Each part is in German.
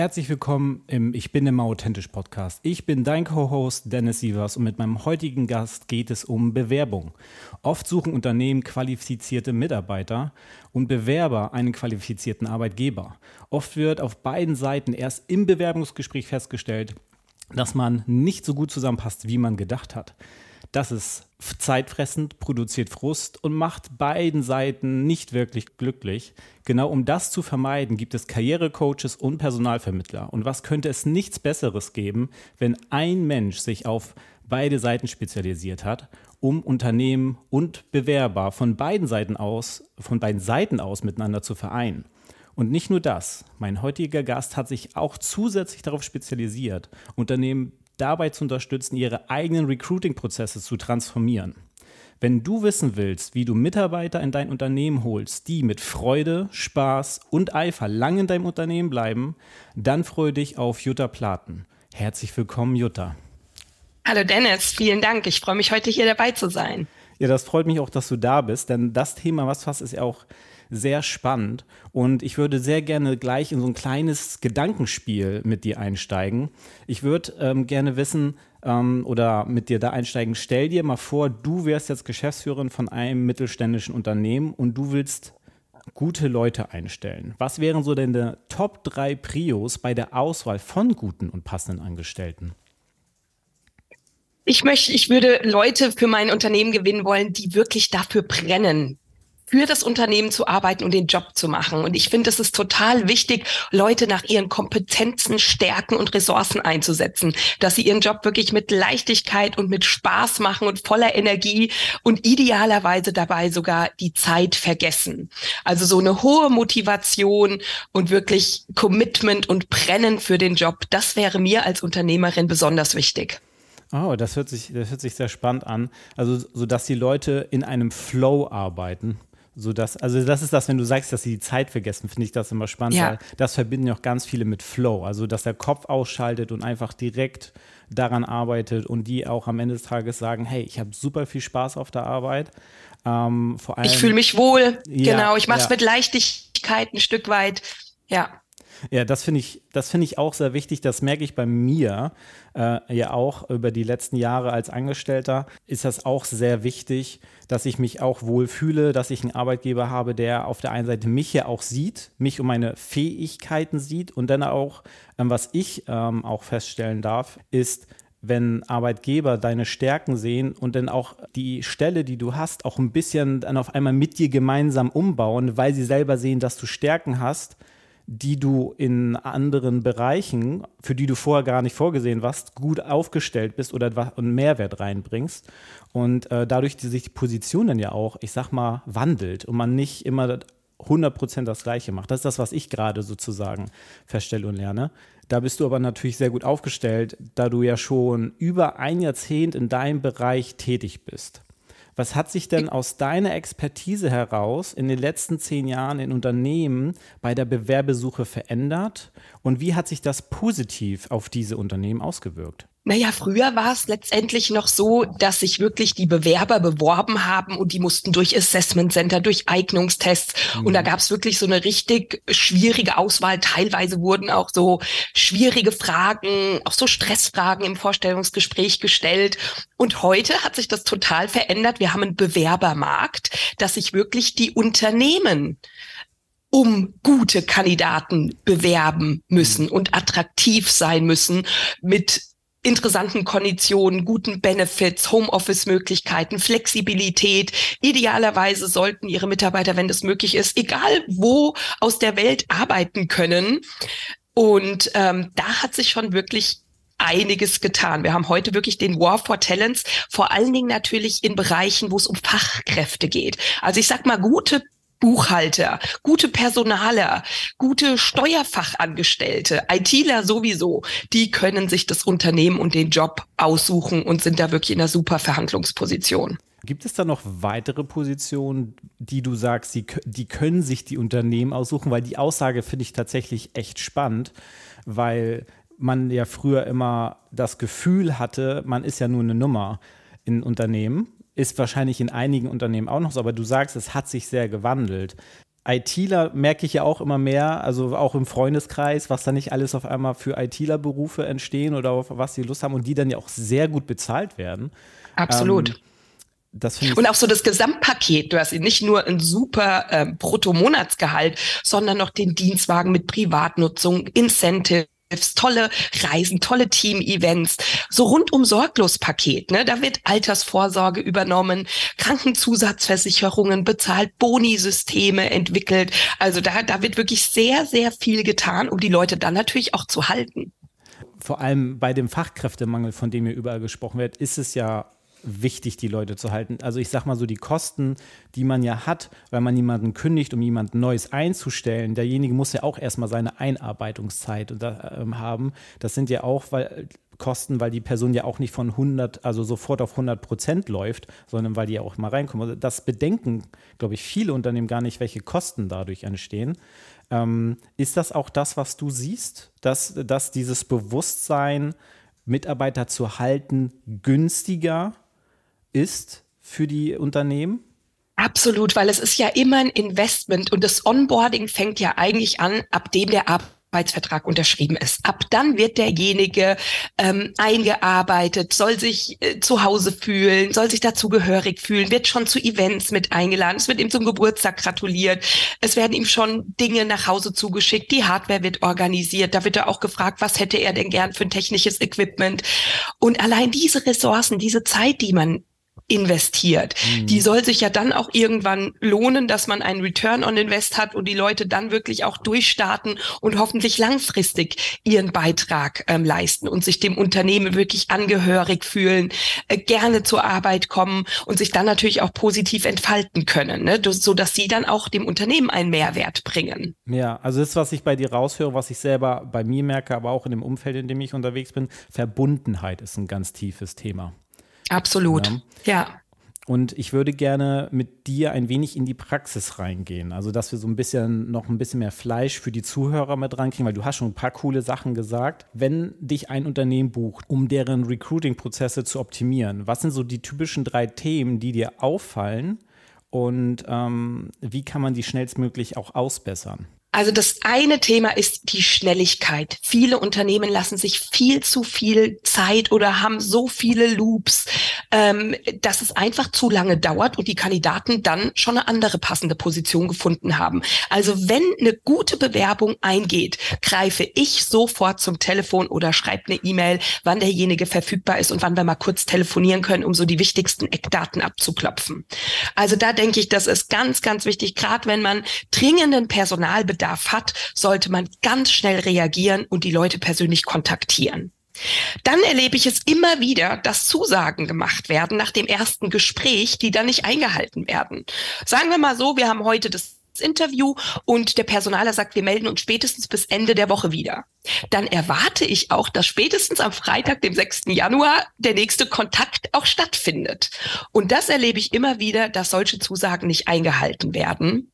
Herzlich willkommen im Ich bin immer authentisch Podcast. Ich bin dein Co-Host Dennis Sievers und mit meinem heutigen Gast geht es um Bewerbung. Oft suchen Unternehmen qualifizierte Mitarbeiter und Bewerber einen qualifizierten Arbeitgeber. Oft wird auf beiden Seiten erst im Bewerbungsgespräch festgestellt, dass man nicht so gut zusammenpasst, wie man gedacht hat. Das ist zeitfressend, produziert Frust und macht beiden Seiten nicht wirklich glücklich. Genau um das zu vermeiden, gibt es Karrierecoaches und Personalvermittler. Und was könnte es nichts Besseres geben, wenn ein Mensch sich auf beide Seiten spezialisiert hat, um Unternehmen und Bewerber von beiden Seiten aus, von beiden Seiten aus miteinander zu vereinen. Und nicht nur das, mein heutiger Gast hat sich auch zusätzlich darauf spezialisiert, Unternehmen dabei zu unterstützen, ihre eigenen Recruiting-Prozesse zu transformieren. Wenn du wissen willst, wie du Mitarbeiter in dein Unternehmen holst, die mit Freude, Spaß und Eifer lang in deinem Unternehmen bleiben, dann freue dich auf Jutta Platen. Herzlich willkommen, Jutta. Hallo Dennis, vielen Dank. Ich freue mich heute hier dabei zu sein. Ja, das freut mich auch, dass du da bist, denn das Thema, was fast ist ja auch sehr spannend. Und ich würde sehr gerne gleich in so ein kleines Gedankenspiel mit dir einsteigen. Ich würde ähm, gerne wissen ähm, oder mit dir da einsteigen. Stell dir mal vor, du wärst jetzt Geschäftsführerin von einem mittelständischen Unternehmen und du willst gute Leute einstellen. Was wären so deine Top 3 Prios bei der Auswahl von guten und passenden Angestellten? Ich möchte, ich würde Leute für mein Unternehmen gewinnen wollen, die wirklich dafür brennen, für das Unternehmen zu arbeiten und den Job zu machen. Und ich finde, es ist total wichtig, Leute nach ihren Kompetenzen, Stärken und Ressourcen einzusetzen, dass sie ihren Job wirklich mit Leichtigkeit und mit Spaß machen und voller Energie und idealerweise dabei sogar die Zeit vergessen. Also so eine hohe Motivation und wirklich Commitment und Brennen für den Job, das wäre mir als Unternehmerin besonders wichtig. Oh, das hört sich, das hört sich sehr spannend an. Also, so dass die Leute in einem Flow arbeiten. So dass, also das ist das, wenn du sagst, dass sie die Zeit vergessen, finde ich das immer spannend, ja. weil das verbinden ja auch ganz viele mit Flow. Also dass der Kopf ausschaltet und einfach direkt daran arbeitet und die auch am Ende des Tages sagen, hey, ich habe super viel Spaß auf der Arbeit. Ähm, vor allem, ich fühle mich wohl, ja, genau, ich mache es ja. mit Leichtigkeit ein Stück weit. Ja. Ja, das finde ich, das finde ich auch sehr wichtig. Das merke ich bei mir äh, ja auch über die letzten Jahre als Angestellter. Ist das auch sehr wichtig, dass ich mich auch wohl fühle, dass ich einen Arbeitgeber habe, der auf der einen Seite mich ja auch sieht, mich und meine Fähigkeiten sieht und dann auch, ähm, was ich ähm, auch feststellen darf, ist, wenn Arbeitgeber deine Stärken sehen und dann auch die Stelle, die du hast, auch ein bisschen dann auf einmal mit dir gemeinsam umbauen, weil sie selber sehen, dass du Stärken hast, die du in anderen Bereichen, für die du vorher gar nicht vorgesehen warst, gut aufgestellt bist oder einen Mehrwert reinbringst. Und äh, dadurch, die sich die Position dann ja auch, ich sag mal, wandelt und man nicht immer 100% das Gleiche macht. Das ist das, was ich gerade sozusagen feststelle und lerne. Da bist du aber natürlich sehr gut aufgestellt, da du ja schon über ein Jahrzehnt in deinem Bereich tätig bist. Was hat sich denn aus deiner Expertise heraus in den letzten zehn Jahren in Unternehmen bei der Bewerbesuche verändert und wie hat sich das positiv auf diese Unternehmen ausgewirkt? Naja, früher war es letztendlich noch so, dass sich wirklich die Bewerber beworben haben und die mussten durch Assessment Center, durch Eignungstests. Mhm. Und da gab es wirklich so eine richtig schwierige Auswahl. Teilweise wurden auch so schwierige Fragen, auch so Stressfragen im Vorstellungsgespräch gestellt. Und heute hat sich das total verändert. Wir haben einen Bewerbermarkt, dass sich wirklich die Unternehmen um gute Kandidaten bewerben müssen und attraktiv sein müssen mit interessanten Konditionen, guten Benefits, Homeoffice-Möglichkeiten, Flexibilität. Idealerweise sollten Ihre Mitarbeiter, wenn das möglich ist, egal wo aus der Welt arbeiten können. Und ähm, da hat sich schon wirklich einiges getan. Wir haben heute wirklich den War for Talents, vor allen Dingen natürlich in Bereichen, wo es um Fachkräfte geht. Also ich sag mal, gute Buchhalter, gute Personaler, gute Steuerfachangestellte, ITler sowieso, die können sich das Unternehmen und den Job aussuchen und sind da wirklich in einer super Verhandlungsposition. Gibt es da noch weitere Positionen, die du sagst, die, die können sich die Unternehmen aussuchen? Weil die Aussage finde ich tatsächlich echt spannend, weil man ja früher immer das Gefühl hatte, man ist ja nur eine Nummer in Unternehmen. Ist wahrscheinlich in einigen Unternehmen auch noch so, aber du sagst, es hat sich sehr gewandelt. ITler merke ich ja auch immer mehr, also auch im Freundeskreis, was da nicht alles auf einmal für ITler-Berufe entstehen oder auf was sie Lust haben und die dann ja auch sehr gut bezahlt werden. Absolut. Ähm, und auch so das Gesamtpaket. Du hast nicht nur ein super äh, Bruttomonatsgehalt, sondern noch den Dienstwagen mit Privatnutzung, Incentive tolle Reisen, tolle Team-Events, so rundum sorglos Paket. Ne? Da wird Altersvorsorge übernommen, Krankenzusatzversicherungen bezahlt, Boni-Systeme entwickelt. Also da, da wird wirklich sehr, sehr viel getan, um die Leute dann natürlich auch zu halten. Vor allem bei dem Fachkräftemangel, von dem hier überall gesprochen wird, ist es ja wichtig, die Leute zu halten. Also ich sag mal so, die Kosten, die man ja hat, weil man jemanden kündigt, um jemanden Neues einzustellen, derjenige muss ja auch erstmal seine Einarbeitungszeit ähm, haben. Das sind ja auch weil, Kosten, weil die Person ja auch nicht von 100, also sofort auf 100 Prozent läuft, sondern weil die ja auch mal reinkommen. Also das bedenken, glaube ich, viele Unternehmen gar nicht, welche Kosten dadurch entstehen. Ähm, ist das auch das, was du siehst, dass, dass dieses Bewusstsein, Mitarbeiter zu halten, günstiger ist für die Unternehmen? Absolut, weil es ist ja immer ein Investment und das Onboarding fängt ja eigentlich an, ab dem der Arbeitsvertrag unterschrieben ist. Ab dann wird derjenige ähm, eingearbeitet, soll sich äh, zu Hause fühlen, soll sich dazugehörig fühlen, wird schon zu Events mit eingeladen, es wird ihm zum Geburtstag gratuliert, es werden ihm schon Dinge nach Hause zugeschickt, die Hardware wird organisiert, da wird er auch gefragt, was hätte er denn gern für ein technisches Equipment. Und allein diese Ressourcen, diese Zeit, die man investiert. Mhm. Die soll sich ja dann auch irgendwann lohnen, dass man einen Return on Invest hat und die Leute dann wirklich auch durchstarten und hoffentlich langfristig ihren Beitrag ähm, leisten und sich dem Unternehmen wirklich angehörig fühlen, äh, gerne zur Arbeit kommen und sich dann natürlich auch positiv entfalten können, ne? so dass sie dann auch dem Unternehmen einen Mehrwert bringen. Ja, also das, was ich bei dir raushöre, was ich selber bei mir merke, aber auch in dem Umfeld, in dem ich unterwegs bin, Verbundenheit ist ein ganz tiefes Thema. Absolut. Ja. ja. Und ich würde gerne mit dir ein wenig in die Praxis reingehen. Also, dass wir so ein bisschen noch ein bisschen mehr Fleisch für die Zuhörer mit reinkriegen, weil du hast schon ein paar coole Sachen gesagt. Wenn dich ein Unternehmen bucht, um deren Recruiting-Prozesse zu optimieren, was sind so die typischen drei Themen, die dir auffallen? Und ähm, wie kann man die schnellstmöglich auch ausbessern? Also das eine Thema ist die Schnelligkeit. Viele Unternehmen lassen sich viel zu viel Zeit oder haben so viele Loops, ähm, dass es einfach zu lange dauert und die Kandidaten dann schon eine andere passende Position gefunden haben. Also wenn eine gute Bewerbung eingeht, greife ich sofort zum Telefon oder schreibe eine E-Mail, wann derjenige verfügbar ist und wann wir mal kurz telefonieren können, um so die wichtigsten Eckdaten abzuklopfen. Also da denke ich, das ist ganz, ganz wichtig, gerade wenn man dringenden Personalbedarf Bedarf hat, sollte man ganz schnell reagieren und die Leute persönlich kontaktieren. Dann erlebe ich es immer wieder, dass Zusagen gemacht werden nach dem ersten Gespräch, die dann nicht eingehalten werden. Sagen wir mal so, wir haben heute das Interview und der Personaler sagt, wir melden uns spätestens bis Ende der Woche wieder. Dann erwarte ich auch, dass spätestens am Freitag, dem 6. Januar, der nächste Kontakt auch stattfindet. Und das erlebe ich immer wieder, dass solche Zusagen nicht eingehalten werden.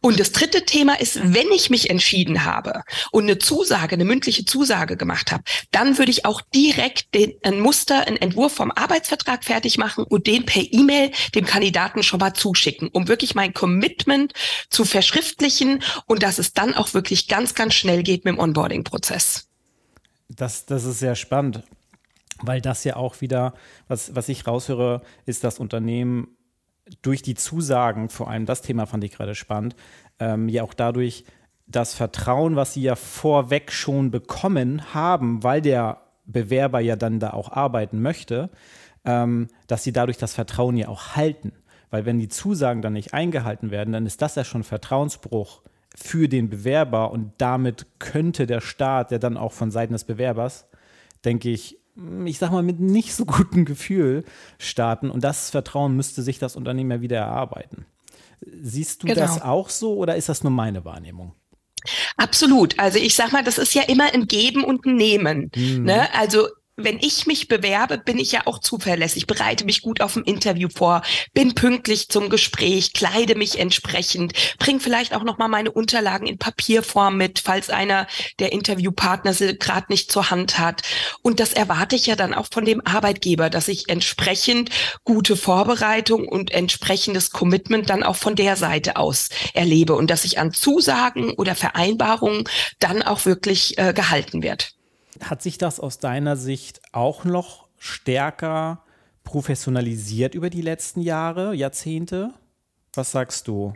Und das dritte Thema ist, wenn ich mich entschieden habe und eine Zusage, eine mündliche Zusage gemacht habe, dann würde ich auch direkt den, ein Muster, einen Entwurf vom Arbeitsvertrag fertig machen und den per E-Mail dem Kandidaten schon mal zuschicken, um wirklich mein Commitment zu verschriftlichen und dass es dann auch wirklich ganz, ganz schnell geht mit dem Onboarding-Prozess. Das, das ist sehr spannend, weil das ja auch wieder, was, was ich raushöre, ist, dass Unternehmen durch die Zusagen, vor allem das Thema fand ich gerade spannend, ähm, ja auch dadurch das Vertrauen, was sie ja vorweg schon bekommen haben, weil der Bewerber ja dann da auch arbeiten möchte, ähm, dass sie dadurch das Vertrauen ja auch halten. Weil wenn die Zusagen dann nicht eingehalten werden, dann ist das ja schon Vertrauensbruch für den Bewerber und damit könnte der Staat, der dann auch von Seiten des Bewerbers, denke ich, ich sag mal, mit nicht so gutem Gefühl starten. Und das Vertrauen müsste sich das Unternehmen ja wieder erarbeiten. Siehst du genau. das auch so oder ist das nur meine Wahrnehmung? Absolut. Also ich sag mal, das ist ja immer ein Geben und ein Nehmen. Mhm. Ne? Also wenn ich mich bewerbe, bin ich ja auch zuverlässig, bereite mich gut auf ein Interview vor, bin pünktlich zum Gespräch, kleide mich entsprechend, bringe vielleicht auch noch mal meine Unterlagen in Papierform mit, falls einer der Interviewpartner sie gerade nicht zur Hand hat. Und das erwarte ich ja dann auch von dem Arbeitgeber, dass ich entsprechend gute Vorbereitung und entsprechendes Commitment dann auch von der Seite aus erlebe und dass ich an Zusagen oder Vereinbarungen dann auch wirklich äh, gehalten wird. Hat sich das aus deiner Sicht auch noch stärker professionalisiert über die letzten Jahre, Jahrzehnte? Was sagst du?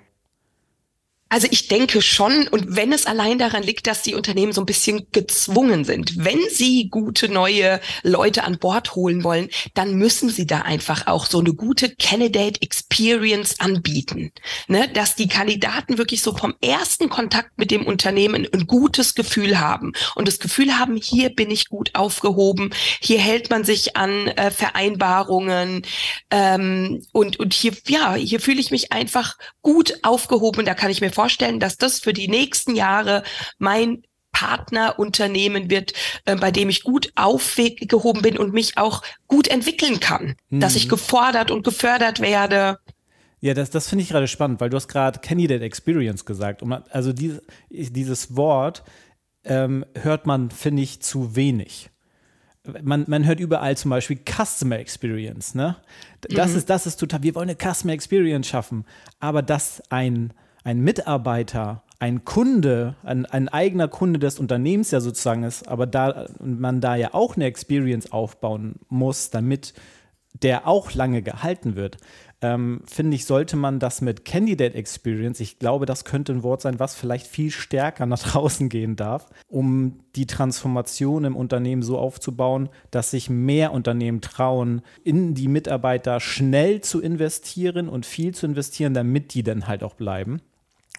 Also ich denke schon, und wenn es allein daran liegt, dass die Unternehmen so ein bisschen gezwungen sind, wenn sie gute neue Leute an Bord holen wollen, dann müssen sie da einfach auch so eine gute Candidate Experience anbieten. Ne? Dass die Kandidaten wirklich so vom ersten Kontakt mit dem Unternehmen ein gutes Gefühl haben und das Gefühl haben, hier bin ich gut aufgehoben, hier hält man sich an äh, Vereinbarungen ähm, und, und hier, ja, hier fühle ich mich einfach gut aufgehoben. Da kann ich mir vorstellen, vorstellen, dass das für die nächsten Jahre mein Partnerunternehmen wird, äh, bei dem ich gut aufgehoben bin und mich auch gut entwickeln kann, mhm. dass ich mhm. gefordert und gefördert werde. Ja, das, das finde ich gerade spannend, weil du hast gerade Candidate Experience gesagt. Also dieses, dieses Wort ähm, hört man, finde ich, zu wenig. Man, man hört überall zum Beispiel Customer Experience. Ne? Das, mhm. ist, das ist total, wir wollen eine Customer Experience schaffen. Aber dass ein ein Mitarbeiter, ein Kunde, ein, ein, eigener Kunde des Unternehmens ja sozusagen ist, aber da man da ja auch eine Experience aufbauen muss, damit der auch lange gehalten wird, ähm, finde ich, sollte man das mit Candidate Experience, ich glaube, das könnte ein Wort sein, was vielleicht viel stärker nach draußen gehen darf, um die Transformation im Unternehmen so aufzubauen, dass sich mehr Unternehmen trauen, in die Mitarbeiter schnell zu investieren und viel zu investieren, damit die dann halt auch bleiben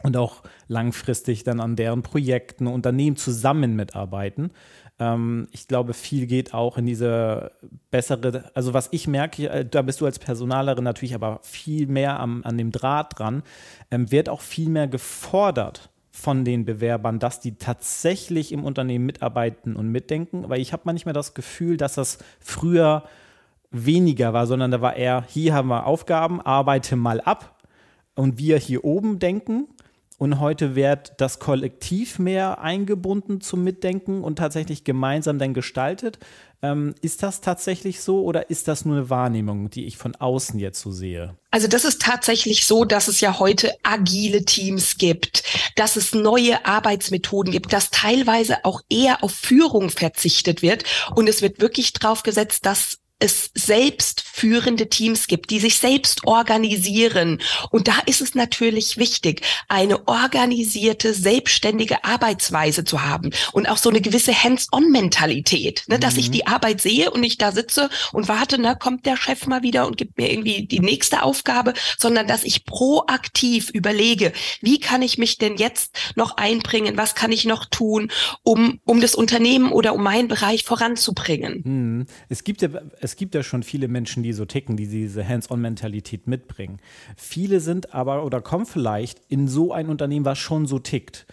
und auch langfristig dann an deren Projekten, Unternehmen zusammen mitarbeiten. Ähm, ich glaube, viel geht auch in diese bessere, also was ich merke, äh, da bist du als Personalerin natürlich aber viel mehr am, an dem Draht dran, ähm, wird auch viel mehr gefordert von den Bewerbern, dass die tatsächlich im Unternehmen mitarbeiten und mitdenken, weil ich habe manchmal das Gefühl, dass das früher weniger war, sondern da war eher, hier haben wir Aufgaben, arbeite mal ab und wir hier oben denken und heute wird das Kollektiv mehr eingebunden zum Mitdenken und tatsächlich gemeinsam dann gestaltet. Ähm, ist das tatsächlich so oder ist das nur eine Wahrnehmung, die ich von außen jetzt so sehe? Also das ist tatsächlich so, dass es ja heute agile Teams gibt, dass es neue Arbeitsmethoden gibt, dass teilweise auch eher auf Führung verzichtet wird und es wird wirklich drauf gesetzt, dass es selbstführende Teams gibt, die sich selbst organisieren. Und da ist es natürlich wichtig, eine organisierte, selbstständige Arbeitsweise zu haben und auch so eine gewisse Hands-on-Mentalität, ne, mhm. dass ich mhm. die Arbeit sehe und nicht da sitze und warte, na, kommt der Chef mal wieder und gibt mir irgendwie die nächste Aufgabe, sondern dass ich proaktiv überlege, wie kann ich mich denn jetzt noch einbringen, was kann ich noch tun, um, um das Unternehmen oder um meinen Bereich voranzubringen. Mhm. Es gibt ja, es gibt ja schon viele Menschen, die so ticken, die diese Hands-on-Mentalität mitbringen. Viele sind aber oder kommen vielleicht in so ein Unternehmen, was schon so tickt.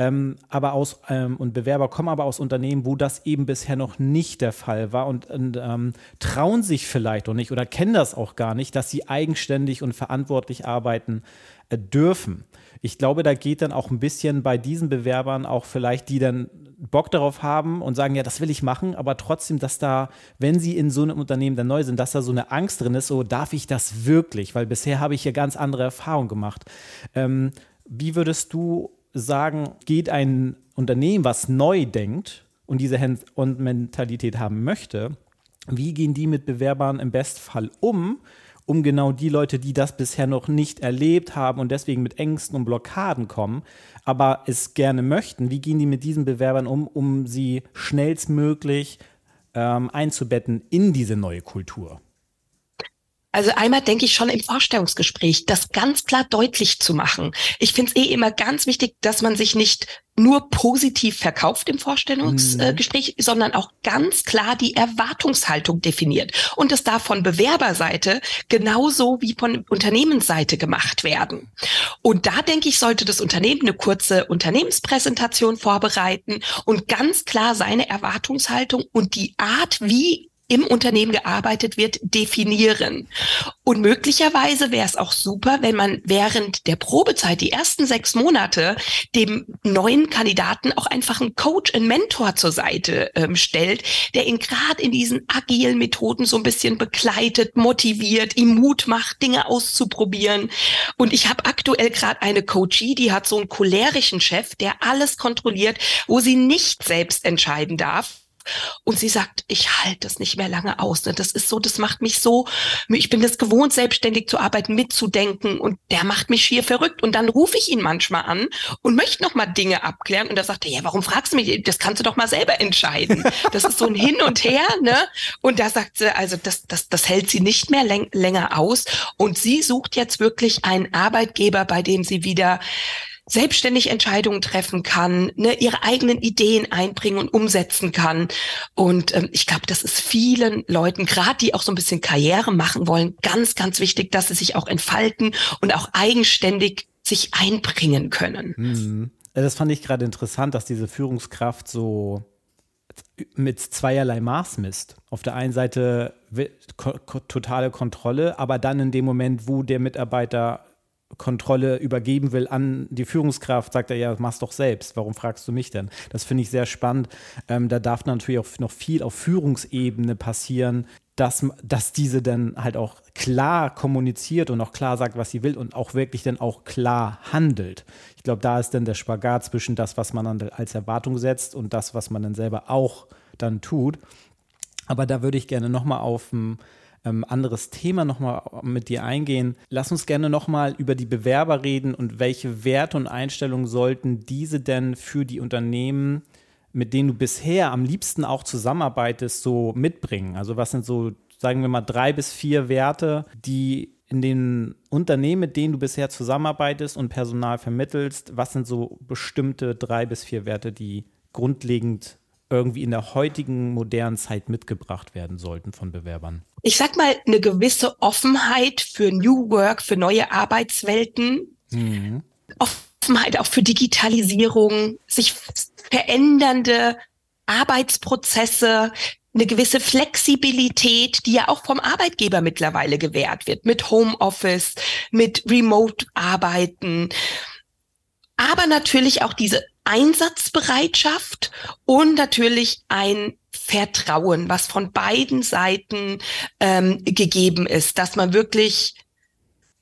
Ähm, aber aus ähm, und Bewerber kommen aber aus Unternehmen, wo das eben bisher noch nicht der Fall war und, und ähm, trauen sich vielleicht auch nicht oder kennen das auch gar nicht, dass sie eigenständig und verantwortlich arbeiten äh, dürfen. Ich glaube, da geht dann auch ein bisschen bei diesen Bewerbern auch vielleicht, die dann Bock darauf haben und sagen, ja, das will ich machen, aber trotzdem, dass da, wenn sie in so einem Unternehmen dann neu sind, dass da so eine Angst drin ist, so darf ich das wirklich? Weil bisher habe ich ja ganz andere Erfahrungen gemacht. Ähm, wie würdest du sagen, geht ein Unternehmen, was neu denkt und diese Hands-on-Mentalität haben möchte, wie gehen die mit Bewerbern im Bestfall um? um genau die Leute, die das bisher noch nicht erlebt haben und deswegen mit Ängsten und Blockaden kommen, aber es gerne möchten, wie gehen die mit diesen Bewerbern um, um sie schnellstmöglich ähm, einzubetten in diese neue Kultur? Also einmal denke ich schon im Vorstellungsgespräch, das ganz klar deutlich zu machen. Ich finde es eh immer ganz wichtig, dass man sich nicht nur positiv verkauft im Vorstellungsgespräch, mhm. sondern auch ganz klar die Erwartungshaltung definiert. Und das darf von Bewerberseite genauso wie von Unternehmensseite gemacht werden. Und da denke ich, sollte das Unternehmen eine kurze Unternehmenspräsentation vorbereiten und ganz klar seine Erwartungshaltung und die Art, wie im Unternehmen gearbeitet wird, definieren. Und möglicherweise wäre es auch super, wenn man während der Probezeit, die ersten sechs Monate, dem neuen Kandidaten auch einfach einen Coach, einen Mentor zur Seite ähm, stellt, der ihn gerade in diesen agilen Methoden so ein bisschen begleitet, motiviert, ihm Mut macht, Dinge auszuprobieren. Und ich habe aktuell gerade eine Coachie, die hat so einen cholerischen Chef, der alles kontrolliert, wo sie nicht selbst entscheiden darf und sie sagt, ich halte das nicht mehr lange aus. Ne? Das ist so, das macht mich so, ich bin das gewohnt, selbstständig zu arbeiten, mitzudenken und der macht mich schier verrückt. Und dann rufe ich ihn manchmal an und möchte noch mal Dinge abklären. Und da sagt er, ja, warum fragst du mich? Das kannst du doch mal selber entscheiden. Das ist so ein Hin und Her, ne? Und da sagt sie, also das, das, das hält sie nicht mehr länger aus. Und sie sucht jetzt wirklich einen Arbeitgeber, bei dem sie wieder selbstständig Entscheidungen treffen kann, ne, ihre eigenen Ideen einbringen und umsetzen kann. Und ähm, ich glaube, das ist vielen Leuten, gerade die auch so ein bisschen Karriere machen wollen, ganz, ganz wichtig, dass sie sich auch entfalten und auch eigenständig sich einbringen können. Mhm. Das fand ich gerade interessant, dass diese Führungskraft so mit zweierlei Maß misst. Auf der einen Seite totale Kontrolle, aber dann in dem Moment, wo der Mitarbeiter Kontrolle übergeben will an die Führungskraft, sagt er, ja, mach's doch selbst. Warum fragst du mich denn? Das finde ich sehr spannend. Ähm, da darf natürlich auch noch viel auf Führungsebene passieren, dass, dass diese dann halt auch klar kommuniziert und auch klar sagt, was sie will und auch wirklich dann auch klar handelt. Ich glaube, da ist dann der Spagat zwischen das, was man dann als Erwartung setzt und das, was man dann selber auch dann tut. Aber da würde ich gerne nochmal auf ein ähm, anderes Thema nochmal mit dir eingehen. Lass uns gerne nochmal über die Bewerber reden und welche Werte und Einstellungen sollten diese denn für die Unternehmen, mit denen du bisher am liebsten auch zusammenarbeitest, so mitbringen? Also was sind so, sagen wir mal, drei bis vier Werte, die in den Unternehmen, mit denen du bisher zusammenarbeitest und Personal vermittelst, was sind so bestimmte drei bis vier Werte, die grundlegend irgendwie in der heutigen modernen Zeit mitgebracht werden sollten von Bewerbern? Ich sag mal, eine gewisse Offenheit für New Work, für neue Arbeitswelten. Mhm. Offenheit auch für Digitalisierung, sich verändernde Arbeitsprozesse, eine gewisse Flexibilität, die ja auch vom Arbeitgeber mittlerweile gewährt wird, mit Homeoffice, mit Remote-Arbeiten. Aber natürlich auch diese Einsatzbereitschaft und natürlich ein Vertrauen, was von beiden Seiten ähm, gegeben ist, dass man wirklich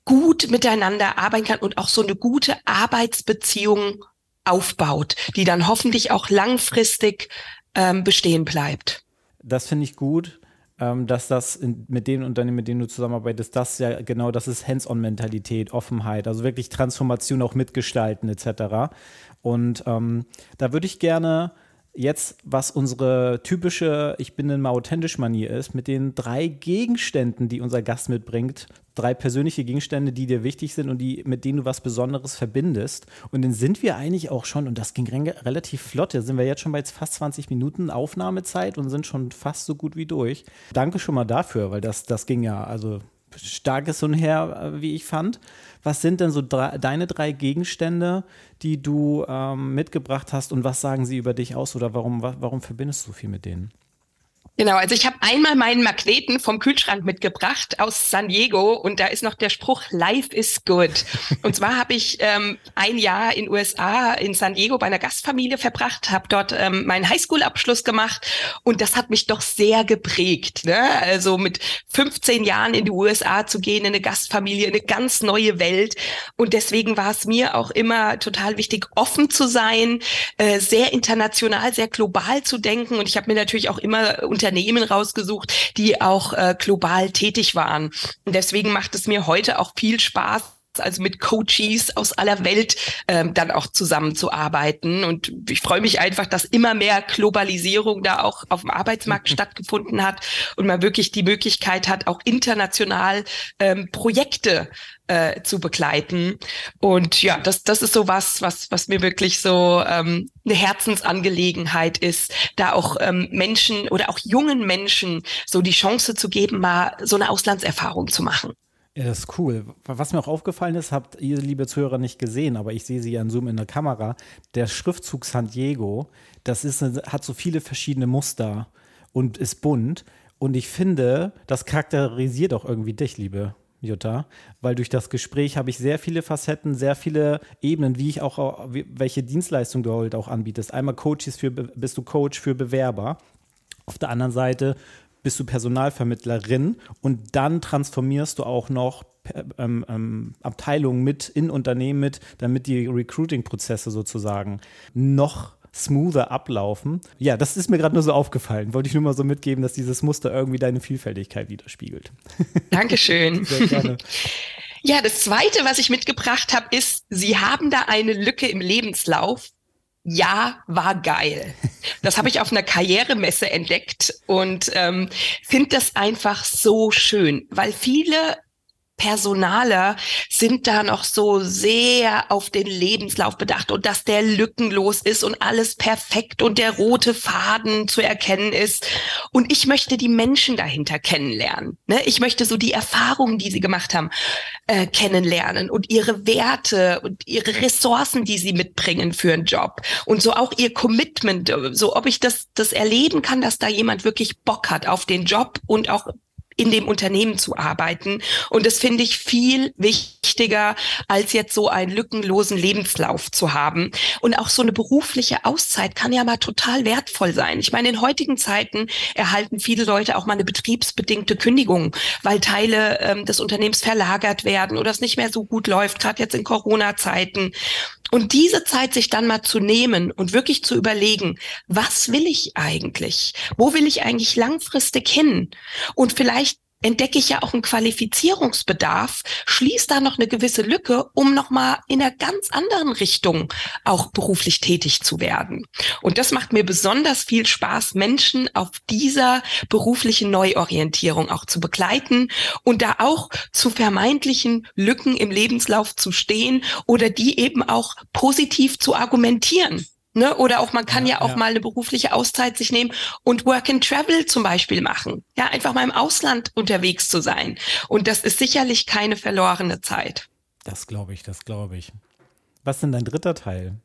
gut miteinander arbeiten kann und auch so eine gute Arbeitsbeziehung aufbaut, die dann hoffentlich auch langfristig ähm, bestehen bleibt. Das finde ich gut ähm, dass das in, mit den Unternehmen, mit denen du zusammenarbeitest, das ja genau, das ist Hands-on-Mentalität, Offenheit, also wirklich Transformation auch mitgestalten etc. Und ähm, da würde ich gerne jetzt, was unsere typische Ich bin denn mal authentisch Manier ist, mit den drei Gegenständen, die unser Gast mitbringt, drei persönliche Gegenstände, die dir wichtig sind und die, mit denen du was Besonderes verbindest. Und dann sind wir eigentlich auch schon, und das ging re relativ flott, da sind wir jetzt schon bei fast 20 Minuten Aufnahmezeit und sind schon fast so gut wie durch. Danke schon mal dafür, weil das, das ging ja, also starkes und her, wie ich fand. Was sind denn so drei, deine drei Gegenstände, die du ähm, mitgebracht hast und was sagen sie über dich aus oder warum, warum verbindest du viel mit denen? Genau, also ich habe einmal meinen Magneten vom Kühlschrank mitgebracht aus San Diego und da ist noch der Spruch Life is good. Und zwar habe ich ähm, ein Jahr in USA in San Diego bei einer Gastfamilie verbracht, habe dort ähm, meinen Highschool-Abschluss gemacht und das hat mich doch sehr geprägt. Ne? Also mit 15 Jahren in die USA zu gehen, in eine Gastfamilie, eine ganz neue Welt und deswegen war es mir auch immer total wichtig, offen zu sein, äh, sehr international, sehr global zu denken und ich habe mir natürlich auch immer unter Unternehmen rausgesucht, die auch äh, global tätig waren. Und deswegen macht es mir heute auch viel Spaß, also mit Coaches aus aller Welt ähm, dann auch zusammenzuarbeiten. Und ich freue mich einfach, dass immer mehr Globalisierung da auch auf dem Arbeitsmarkt stattgefunden hat und man wirklich die Möglichkeit hat, auch international ähm, Projekte äh, zu begleiten. Und ja, das, das ist so was, was, was mir wirklich so ähm, eine Herzensangelegenheit ist, da auch ähm, Menschen oder auch jungen Menschen so die Chance zu geben, mal so eine Auslandserfahrung zu machen. Ja, das ist cool. Was mir auch aufgefallen ist, habt ihr, liebe Zuhörer, nicht gesehen, aber ich sehe sie ja in Zoom in der Kamera. Der Schriftzug San Diego, das ist, hat so viele verschiedene Muster und ist bunt. Und ich finde, das charakterisiert auch irgendwie dich, liebe Jutta, weil durch das Gespräch habe ich sehr viele Facetten, sehr viele Ebenen, wie ich auch, welche Dienstleistung du heute auch anbietest. Einmal Coaches für, bist du Coach für Bewerber. Auf der anderen Seite bist du Personalvermittlerin und dann transformierst du auch noch ähm, ähm, Abteilungen mit in Unternehmen mit, damit die Recruiting-Prozesse sozusagen noch smoother ablaufen. Ja, das ist mir gerade nur so aufgefallen. Wollte ich nur mal so mitgeben, dass dieses Muster irgendwie deine Vielfältigkeit widerspiegelt. Dankeschön. Sehr gerne. Ja, das Zweite, was ich mitgebracht habe, ist, Sie haben da eine Lücke im Lebenslauf, ja, war geil. Das habe ich auf einer Karrieremesse entdeckt und ähm, finde das einfach so schön, weil viele Personaler sind da noch so sehr auf den Lebenslauf bedacht und dass der lückenlos ist und alles perfekt und der rote Faden zu erkennen ist. Und ich möchte die Menschen dahinter kennenlernen. Ne? Ich möchte so die Erfahrungen, die sie gemacht haben, äh, kennenlernen und ihre Werte und ihre Ressourcen, die sie mitbringen für einen Job und so auch ihr Commitment, so ob ich das, das erleben kann, dass da jemand wirklich Bock hat auf den Job und auch in dem Unternehmen zu arbeiten. Und das finde ich viel wichtiger, als jetzt so einen lückenlosen Lebenslauf zu haben. Und auch so eine berufliche Auszeit kann ja mal total wertvoll sein. Ich meine, in heutigen Zeiten erhalten viele Leute auch mal eine betriebsbedingte Kündigung, weil Teile ähm, des Unternehmens verlagert werden oder es nicht mehr so gut läuft, gerade jetzt in Corona-Zeiten. Und diese Zeit sich dann mal zu nehmen und wirklich zu überlegen, was will ich eigentlich? Wo will ich eigentlich langfristig hin? Und vielleicht entdecke ich ja auch einen Qualifizierungsbedarf, schließt da noch eine gewisse Lücke, um nochmal in einer ganz anderen Richtung auch beruflich tätig zu werden. Und das macht mir besonders viel Spaß, Menschen auf dieser beruflichen Neuorientierung auch zu begleiten und da auch zu vermeintlichen Lücken im Lebenslauf zu stehen oder die eben auch positiv zu argumentieren. Ne? Oder auch man kann ja, ja auch ja. mal eine berufliche Auszeit sich nehmen und Work and Travel zum Beispiel machen. Ja, einfach mal im Ausland unterwegs zu sein. Und das ist sicherlich keine verlorene Zeit. Das glaube ich, das glaube ich. Was ist denn dein dritter Teil?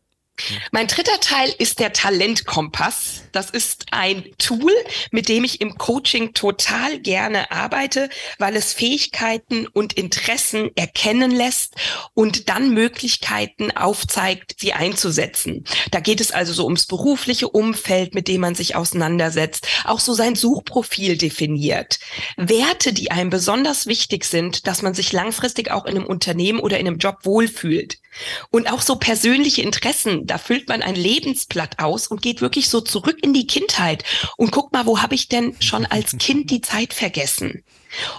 Mein dritter Teil ist der Talentkompass. Das ist ein Tool, mit dem ich im Coaching total gerne arbeite, weil es Fähigkeiten und Interessen erkennen lässt und dann Möglichkeiten aufzeigt, sie einzusetzen. Da geht es also so ums berufliche Umfeld, mit dem man sich auseinandersetzt, auch so sein Suchprofil definiert. Werte, die einem besonders wichtig sind, dass man sich langfristig auch in einem Unternehmen oder in einem Job wohlfühlt. Und auch so persönliche Interessen, da füllt man ein Lebensblatt aus und geht wirklich so zurück in die Kindheit und guckt mal, wo habe ich denn schon als Kind die Zeit vergessen?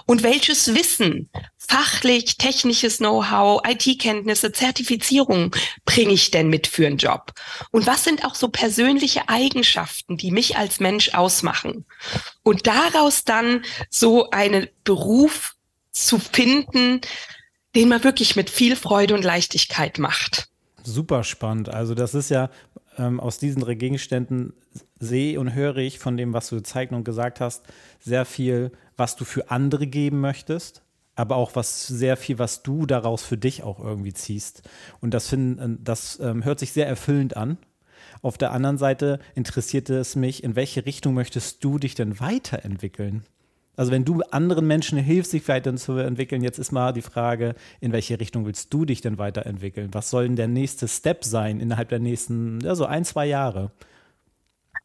Und welches Wissen, fachlich, technisches Know-how, IT-Kenntnisse, Zertifizierung bringe ich denn mit für einen Job? Und was sind auch so persönliche Eigenschaften, die mich als Mensch ausmachen? Und daraus dann so einen Beruf zu finden, den man wirklich mit viel Freude und Leichtigkeit macht. Super spannend. Also das ist ja ähm, aus diesen Gegenständen sehe und höre ich von dem, was du gezeigt und gesagt hast, sehr viel, was du für andere geben möchtest, aber auch was sehr viel, was du daraus für dich auch irgendwie ziehst. Und das, find, äh, das ähm, hört sich sehr erfüllend an. Auf der anderen Seite interessierte es mich, in welche Richtung möchtest du dich denn weiterentwickeln? Also wenn du anderen Menschen hilfst, sich weiterzuentwickeln, jetzt ist mal die Frage, in welche Richtung willst du dich denn weiterentwickeln? Was soll denn der nächste Step sein innerhalb der nächsten, ja, so ein, zwei Jahre?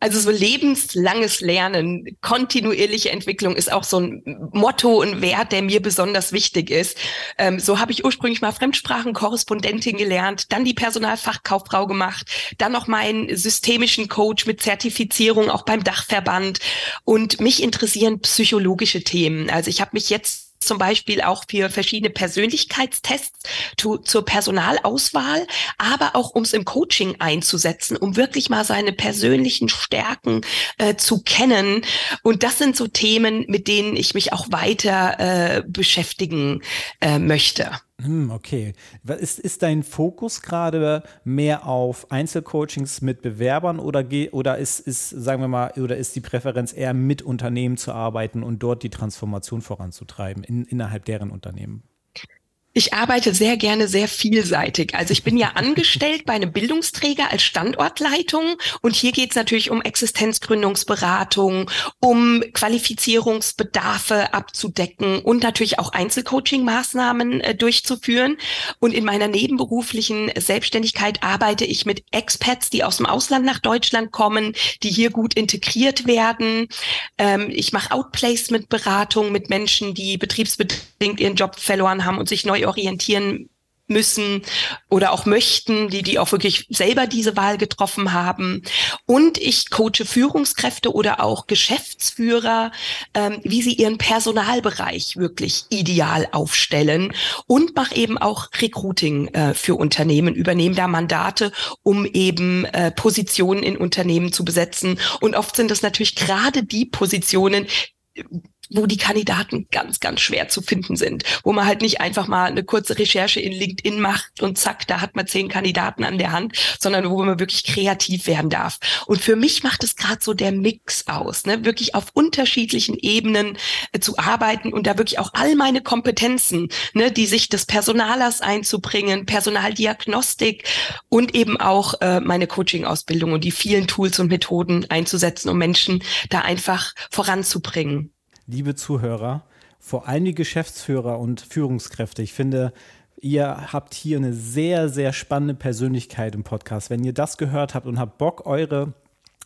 Also so lebenslanges Lernen, kontinuierliche Entwicklung ist auch so ein Motto und Wert, der mir besonders wichtig ist. Ähm, so habe ich ursprünglich mal Fremdsprachenkorrespondentin gelernt, dann die Personalfachkauffrau gemacht, dann noch meinen systemischen Coach mit Zertifizierung auch beim Dachverband und mich interessieren psychologische Themen. Also ich habe mich jetzt zum Beispiel auch für verschiedene Persönlichkeitstests zu, zur Personalauswahl, aber auch um es im Coaching einzusetzen, um wirklich mal seine persönlichen Stärken äh, zu kennen. Und das sind so Themen, mit denen ich mich auch weiter äh, beschäftigen äh, möchte. Hm, okay. Ist, ist dein Fokus gerade mehr auf Einzelcoachings mit Bewerbern oder, oder ist, ist, sagen wir mal, oder ist die Präferenz eher mit Unternehmen zu arbeiten und dort die Transformation voranzutreiben in, innerhalb deren Unternehmen? Ich arbeite sehr gerne sehr vielseitig. Also ich bin ja angestellt bei einem Bildungsträger als Standortleitung und hier geht es natürlich um Existenzgründungsberatung, um Qualifizierungsbedarfe abzudecken und natürlich auch Einzelcoaching-Maßnahmen äh, durchzuführen. Und in meiner nebenberuflichen Selbstständigkeit arbeite ich mit Expats, die aus dem Ausland nach Deutschland kommen, die hier gut integriert werden. Ähm, ich mache Outplacement-Beratung mit Menschen, die betriebsbedingt ihren Job verloren haben und sich neu orientieren müssen oder auch möchten, die, die auch wirklich selber diese Wahl getroffen haben. Und ich coache Führungskräfte oder auch Geschäftsführer, ähm, wie sie ihren Personalbereich wirklich ideal aufstellen und mache eben auch Recruiting äh, für Unternehmen, übernehme da Mandate, um eben äh, Positionen in Unternehmen zu besetzen. Und oft sind das natürlich gerade die Positionen, wo die Kandidaten ganz, ganz schwer zu finden sind, wo man halt nicht einfach mal eine kurze Recherche in LinkedIn macht und zack, da hat man zehn Kandidaten an der Hand, sondern wo man wirklich kreativ werden darf. Und für mich macht es gerade so der Mix aus, ne? wirklich auf unterschiedlichen Ebenen äh, zu arbeiten und da wirklich auch all meine Kompetenzen, ne, die sich des Personalers einzubringen, Personaldiagnostik und eben auch äh, meine Coaching-Ausbildung und die vielen Tools und Methoden einzusetzen, um Menschen da einfach voranzubringen liebe Zuhörer, vor allem die Geschäftsführer und Führungskräfte. Ich finde, ihr habt hier eine sehr, sehr spannende Persönlichkeit im Podcast. Wenn ihr das gehört habt und habt Bock, eure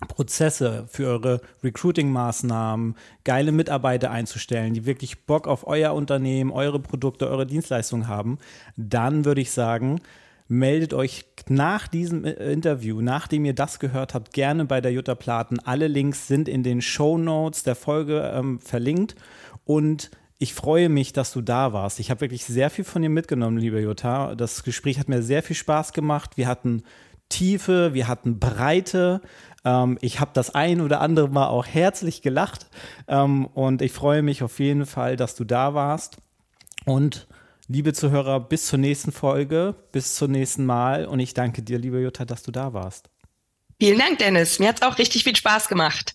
Prozesse für eure Recruiting-Maßnahmen, geile Mitarbeiter einzustellen, die wirklich Bock auf euer Unternehmen, eure Produkte, eure Dienstleistungen haben, dann würde ich sagen, meldet euch nach diesem äh, Interview, nachdem ihr das gehört habt, gerne bei der Jutta Platen. Alle Links sind in den Show Notes der Folge ähm, verlinkt und ich freue mich, dass du da warst. Ich habe wirklich sehr viel von dir mitgenommen, liebe Jutta. Das Gespräch hat mir sehr viel Spaß gemacht. Wir hatten Tiefe, wir hatten Breite. Ähm, ich habe das ein oder andere Mal auch herzlich gelacht. Ähm, und ich freue mich auf jeden Fall, dass du da warst. Und Liebe Zuhörer, bis zur nächsten Folge, bis zum nächsten Mal und ich danke dir, liebe Jutta, dass du da warst. Vielen Dank, Dennis. Mir hat es auch richtig viel Spaß gemacht.